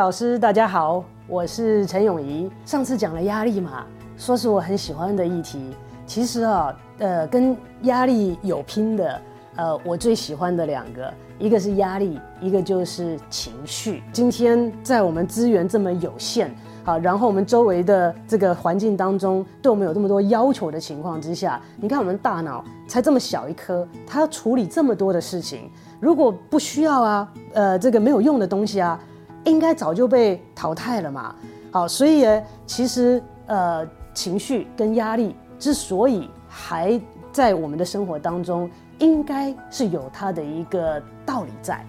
老师，大家好，我是陈永怡。上次讲了压力嘛，说是我很喜欢的议题。其实啊，呃，跟压力有拼的，呃，我最喜欢的两个，一个是压力，一个就是情绪。今天在我们资源这么有限，好，然后我们周围的这个环境当中对我们有这么多要求的情况之下，你看我们大脑才这么小一颗，它要处理这么多的事情。如果不需要啊，呃，这个没有用的东西啊，应该早就被淘汰了嘛。好，所以其实呃，情绪跟压力之所以还在我们的生活当中，应该是有它的一个道理在。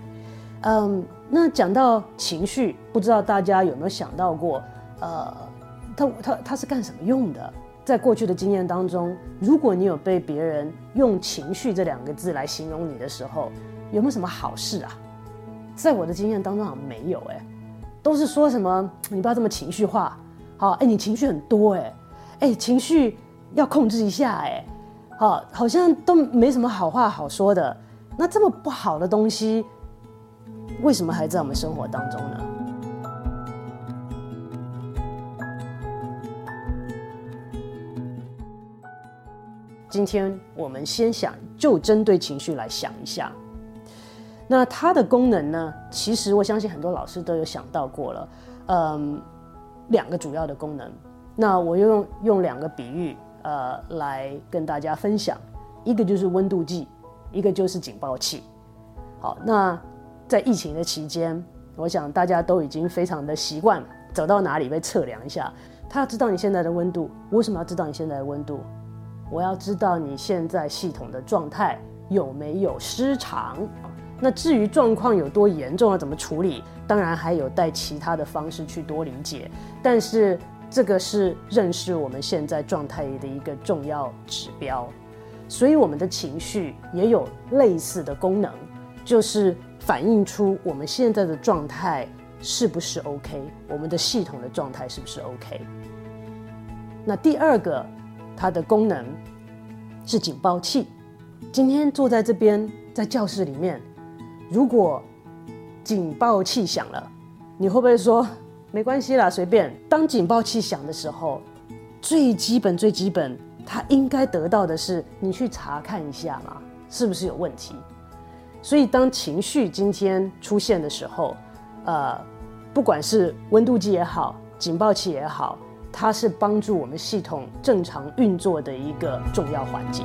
嗯，那讲到情绪，不知道大家有没有想到过，呃，它它它是干什么用的？在过去的经验当中，如果你有被别人用情绪这两个字来形容你的时候，有没有什么好事啊？在我的经验当中好像没有哎，都是说什么你不要这么情绪化，好哎你情绪很多哎，哎情绪要控制一下哎，好好像都没什么好话好说的。那这么不好的东西，为什么还在我们生活当中呢？今天我们先想就针对情绪来想一下。那它的功能呢？其实我相信很多老师都有想到过了，嗯，两个主要的功能。那我用用两个比喻，呃，来跟大家分享。一个就是温度计，一个就是警报器。好，那在疫情的期间，我想大家都已经非常的习惯，走到哪里被测量一下。他要知道你现在的温度，为什么要知道你现在的温度？我要知道你现在系统的状态有没有失常。那至于状况有多严重，要怎么处理，当然还有待其他的方式去多理解。但是这个是认识我们现在状态的一个重要指标，所以我们的情绪也有类似的功能，就是反映出我们现在的状态是不是 OK，我们的系统的状态是不是 OK。那第二个，它的功能是警报器。今天坐在这边，在教室里面。如果警报器响了，你会不会说没关系啦，随便？当警报器响的时候，最基本、最基本，他应该得到的是你去查看一下嘛，是不是有问题？所以，当情绪今天出现的时候，呃，不管是温度计也好，警报器也好，它是帮助我们系统正常运作的一个重要环节。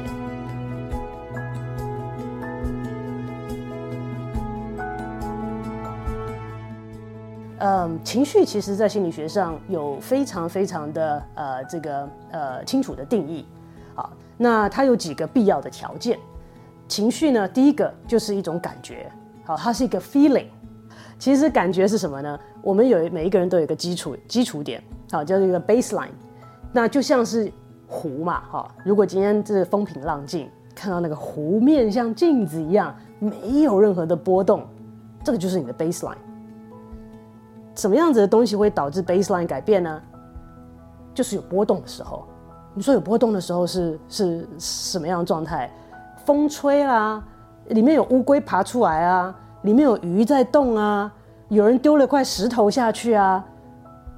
嗯，情绪其实，在心理学上有非常非常的呃这个呃清楚的定义。好，那它有几个必要的条件。情绪呢，第一个就是一种感觉，好，它是一个 feeling。其实感觉是什么呢？我们有每一个人都有一个基础基础点，好，叫做一个 baseline。那就像是湖嘛，哈，如果今天这风平浪静，看到那个湖面像镜子一样，没有任何的波动，这个就是你的 baseline。什么样子的东西会导致 baseline 改变呢？就是有波动的时候。你说有波动的时候是是什么样的状态？风吹啦，里面有乌龟爬出来啊，里面有鱼在动啊，有人丢了块石头下去啊。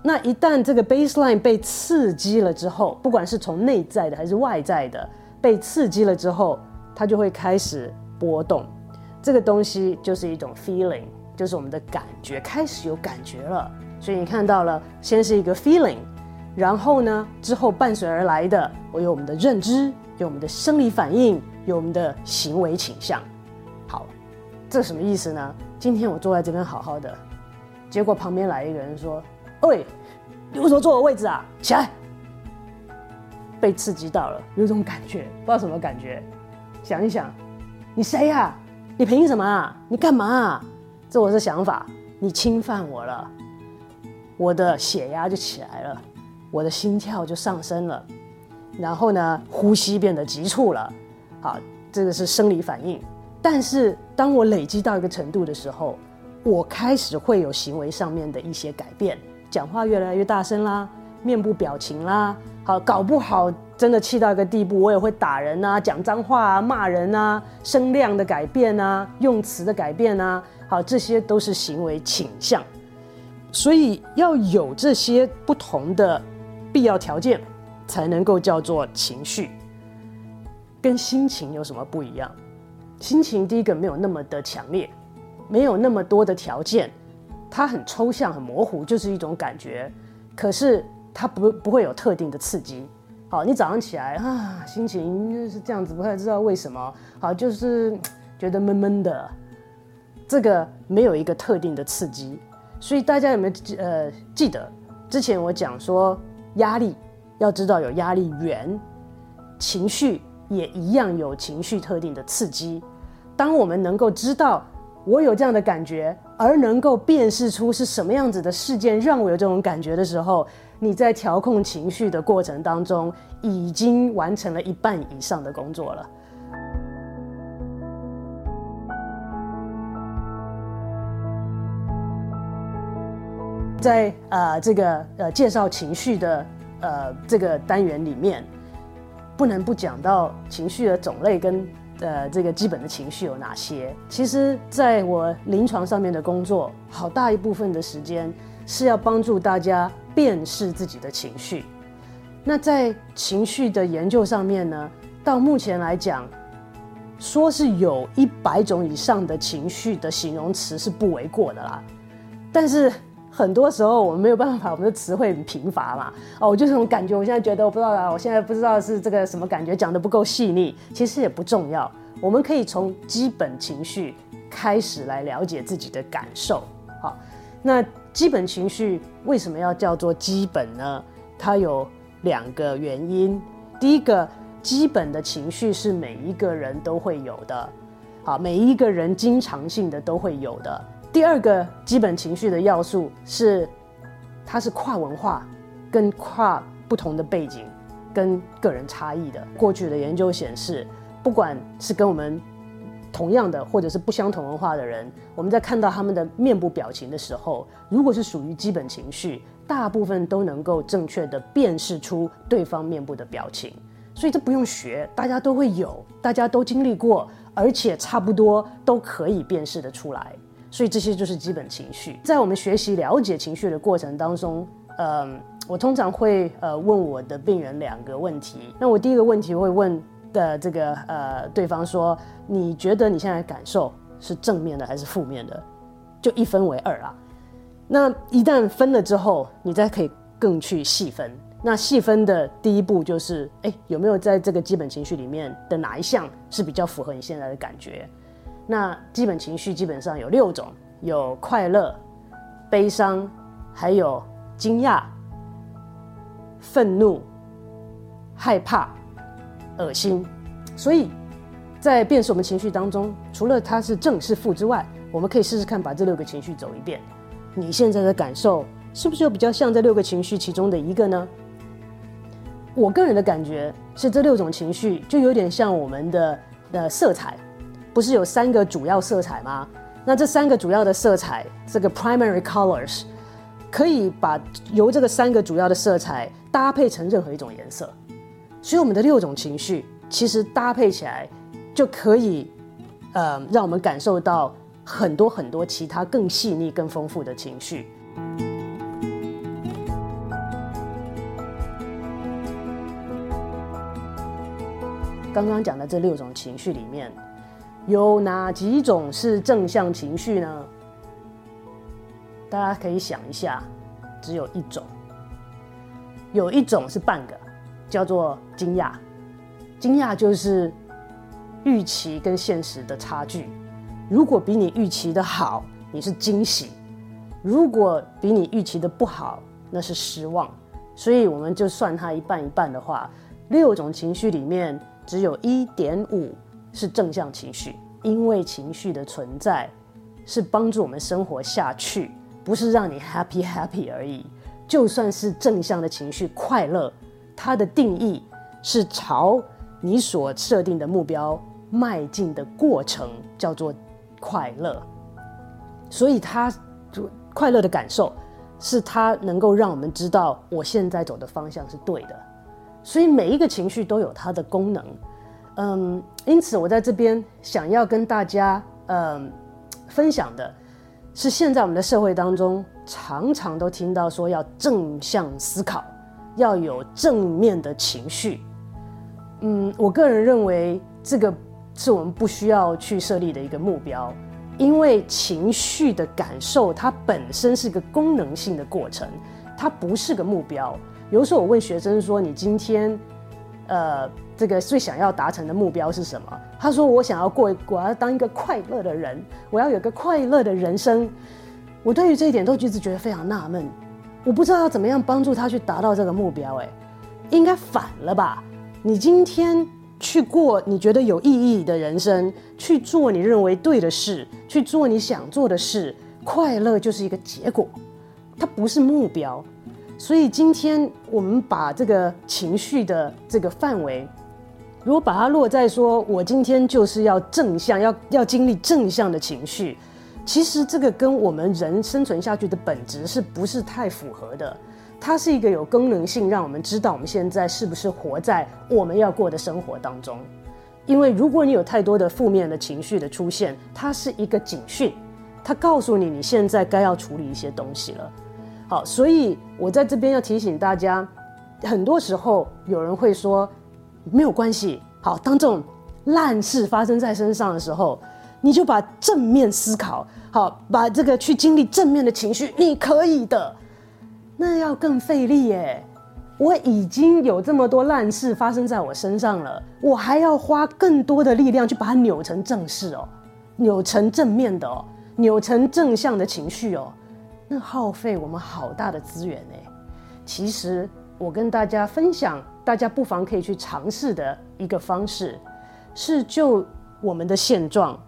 那一旦这个 baseline 被刺激了之后，不管是从内在的还是外在的，被刺激了之后，它就会开始波动。这个东西就是一种 feeling。就是我们的感觉开始有感觉了，所以你看到了，先是一个 feeling，然后呢，之后伴随而来的，我有我们的认知，有我们的生理反应，有我们的行为倾向。好，这什么意思呢？今天我坐在这边好好的，结果旁边来一个人说：“喂，你为什么坐我位置啊？起来！”被刺激到了，有种感觉，不知道什么感觉。想一想，你谁呀？你凭什么啊？你干嘛啊？这我的想法，你侵犯我了，我的血压就起来了，我的心跳就上升了，然后呢，呼吸变得急促了，好，这个是生理反应。但是当我累积到一个程度的时候，我开始会有行为上面的一些改变，讲话越来越大声啦，面部表情啦，好，搞不好真的气到一个地步，我也会打人啊，讲脏话啊，骂人啊，声量的改变啊，用词的改变啊。好，这些都是行为倾向。所以要有这些不同的必要条件，才能够叫做情绪。跟心情有什么不一样？心情第一个没有那么的强烈，没有那么多的条件，它很抽象、很模糊，就是一种感觉。可是它不不会有特定的刺激。好，你早上起来啊，心情是这样子，不太知道为什么。好，就是觉得闷闷的。这个没有一个特定的刺激，所以大家有没有呃记得之前我讲说压力要知道有压力源，情绪。也一样有情绪特定的刺激。当我们能够知道我有这样的感觉，而能够辨识出是什么样子的事件让我有这种感觉的时候，你在调控情绪的过程当中，已经完成了一半以上的工作了。在呃这个呃介绍情绪的呃这个单元里面。不能不讲到情绪的种类跟呃这个基本的情绪有哪些。其实，在我临床上面的工作，好大一部分的时间是要帮助大家辨识自己的情绪。那在情绪的研究上面呢，到目前来讲，说是有一百种以上的情绪的形容词是不为过的啦。但是。很多时候我们没有办法，我们的词汇很贫乏嘛。哦，我就这种感觉，我现在觉得我不知道啊，我现在不知道是这个什么感觉，讲的不够细腻，其实也不重要。我们可以从基本情绪开始来了解自己的感受。好，那基本情绪为什么要叫做基本呢？它有两个原因。第一个，基本的情绪是每一个人都会有的，好，每一个人经常性的都会有的。第二个基本情绪的要素是，它是跨文化、跟跨不同的背景、跟个人差异的。过去的研究显示，不管是跟我们同样的或者是不相同文化的人，我们在看到他们的面部表情的时候，如果是属于基本情绪，大部分都能够正确的辨识出对方面部的表情。所以这不用学，大家都会有，大家都经历过，而且差不多都可以辨识的出来。所以这些就是基本情绪。在我们学习了解情绪的过程当中，嗯，我通常会呃问我的病人两个问题。那我第一个问题会问的这个呃对方说：你觉得你现在感受是正面的还是负面的？就一分为二啊。那一旦分了之后，你再可以更去细分。那细分的第一步就是，哎，有没有在这个基本情绪里面的哪一项是比较符合你现在的感觉？那基本情绪基本上有六种，有快乐、悲伤，还有惊讶、愤怒、害怕、恶心。所以，在辨识我们情绪当中，除了它是正是负之外，我们可以试试看把这六个情绪走一遍。你现在的感受是不是又比较像这六个情绪其中的一个呢？我个人的感觉是，这六种情绪就有点像我们的呃色彩。不是有三个主要色彩吗？那这三个主要的色彩，这个 primary colors，可以把由这个三个主要的色彩搭配成任何一种颜色。所以我们的六种情绪其实搭配起来，就可以呃让我们感受到很多很多其他更细腻、更丰富的情绪。刚刚讲的这六种情绪里面。有哪几种是正向情绪呢？大家可以想一下，只有一种。有一种是半个，叫做惊讶。惊讶就是预期跟现实的差距。如果比你预期的好，你是惊喜；如果比你预期的不好，那是失望。所以我们就算它一半一半的话，六种情绪里面只有一点五。是正向情绪，因为情绪的存在是帮助我们生活下去，不是让你 happy happy 而已。就算是正向的情绪，快乐，它的定义是朝你所设定的目标迈进的过程，叫做快乐。所以，它就快乐的感受，是它能够让我们知道我现在走的方向是对的。所以，每一个情绪都有它的功能。嗯，因此我在这边想要跟大家嗯分享的是现在我们的社会当中常常都听到说要正向思考，要有正面的情绪。嗯，我个人认为这个是我们不需要去设立的一个目标，因为情绪的感受它本身是个功能性的过程，它不是个目标。有时候我问学生说：“你今天，呃，这个最想要达成的目标是什么？”他说：“我想要过，我要当一个快乐的人，我要有个快乐的人生。”我对于这一点都一直觉得非常纳闷，我不知道要怎么样帮助他去达到这个目标。哎，应该反了吧？你今天去过你觉得有意义的人生，去做你认为对的事，去做你想做的事，快乐就是一个结果，它不是目标。所以今天我们把这个情绪的这个范围，如果把它落在说，我今天就是要正向，要要经历正向的情绪，其实这个跟我们人生存下去的本质是不是太符合的？它是一个有功能性，让我们知道我们现在是不是活在我们要过的生活当中。因为如果你有太多的负面的情绪的出现，它是一个警讯，它告诉你你现在该要处理一些东西了。好，所以我在这边要提醒大家，很多时候有人会说没有关系。好，当这种烂事发生在身上的时候，你就把正面思考，好，把这个去经历正面的情绪，你可以的。那要更费力耶！我已经有这么多烂事发生在我身上了，我还要花更多的力量去把它扭成正事哦，扭成正面的哦，扭成正向的情绪哦。那耗费我们好大的资源呢。其实我跟大家分享，大家不妨可以去尝试的一个方式，是就我们的现状，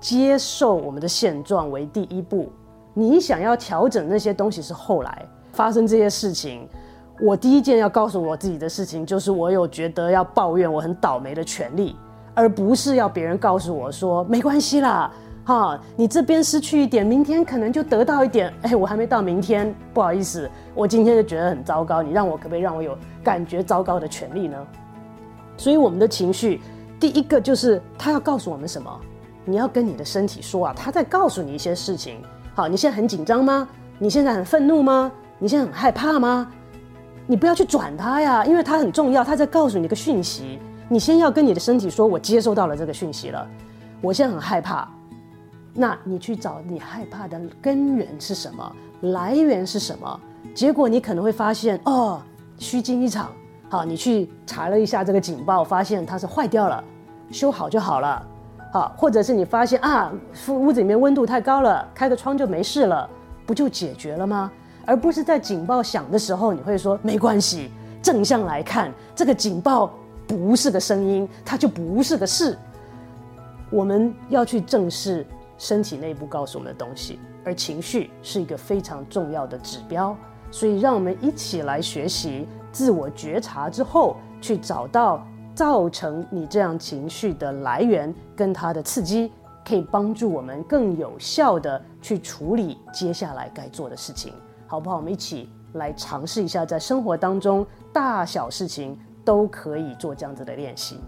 接受我们的现状为第一步。你想要调整那些东西是后来发生这些事情。我第一件要告诉我自己的事情，就是我有觉得要抱怨我很倒霉的权利，而不是要别人告诉我说没关系啦。哈，你这边失去一点，明天可能就得到一点。哎，我还没到明天，不好意思，我今天就觉得很糟糕。你让我可不可以让我有感觉糟糕的权利呢？所以我们的情绪，第一个就是他要告诉我们什么？你要跟你的身体说啊，他在告诉你一些事情。好，你现在很紧张吗？你现在很愤怒吗？你现在很害怕吗？你不要去转他呀，因为他很重要，他在告诉你一个讯息。你先要跟你的身体说，我接收到了这个讯息了，我现在很害怕。那你去找你害怕的根源是什么，来源是什么？结果你可能会发现，哦，虚惊一场。好，你去查了一下这个警报，发现它是坏掉了，修好就好了。好，或者是你发现啊，屋子里面温度太高了，开个窗就没事了，不就解决了吗？而不是在警报响的时候，你会说没关系。正向来看，这个警报不是个声音，它就不是个事。我们要去正视。身体内部告诉我们的东西，而情绪是一个非常重要的指标，所以让我们一起来学习自我觉察之后，去找到造成你这样情绪的来源跟它的刺激，可以帮助我们更有效的去处理接下来该做的事情，好不好？我们一起来尝试一下，在生活当中大小事情都可以做这样子的练习。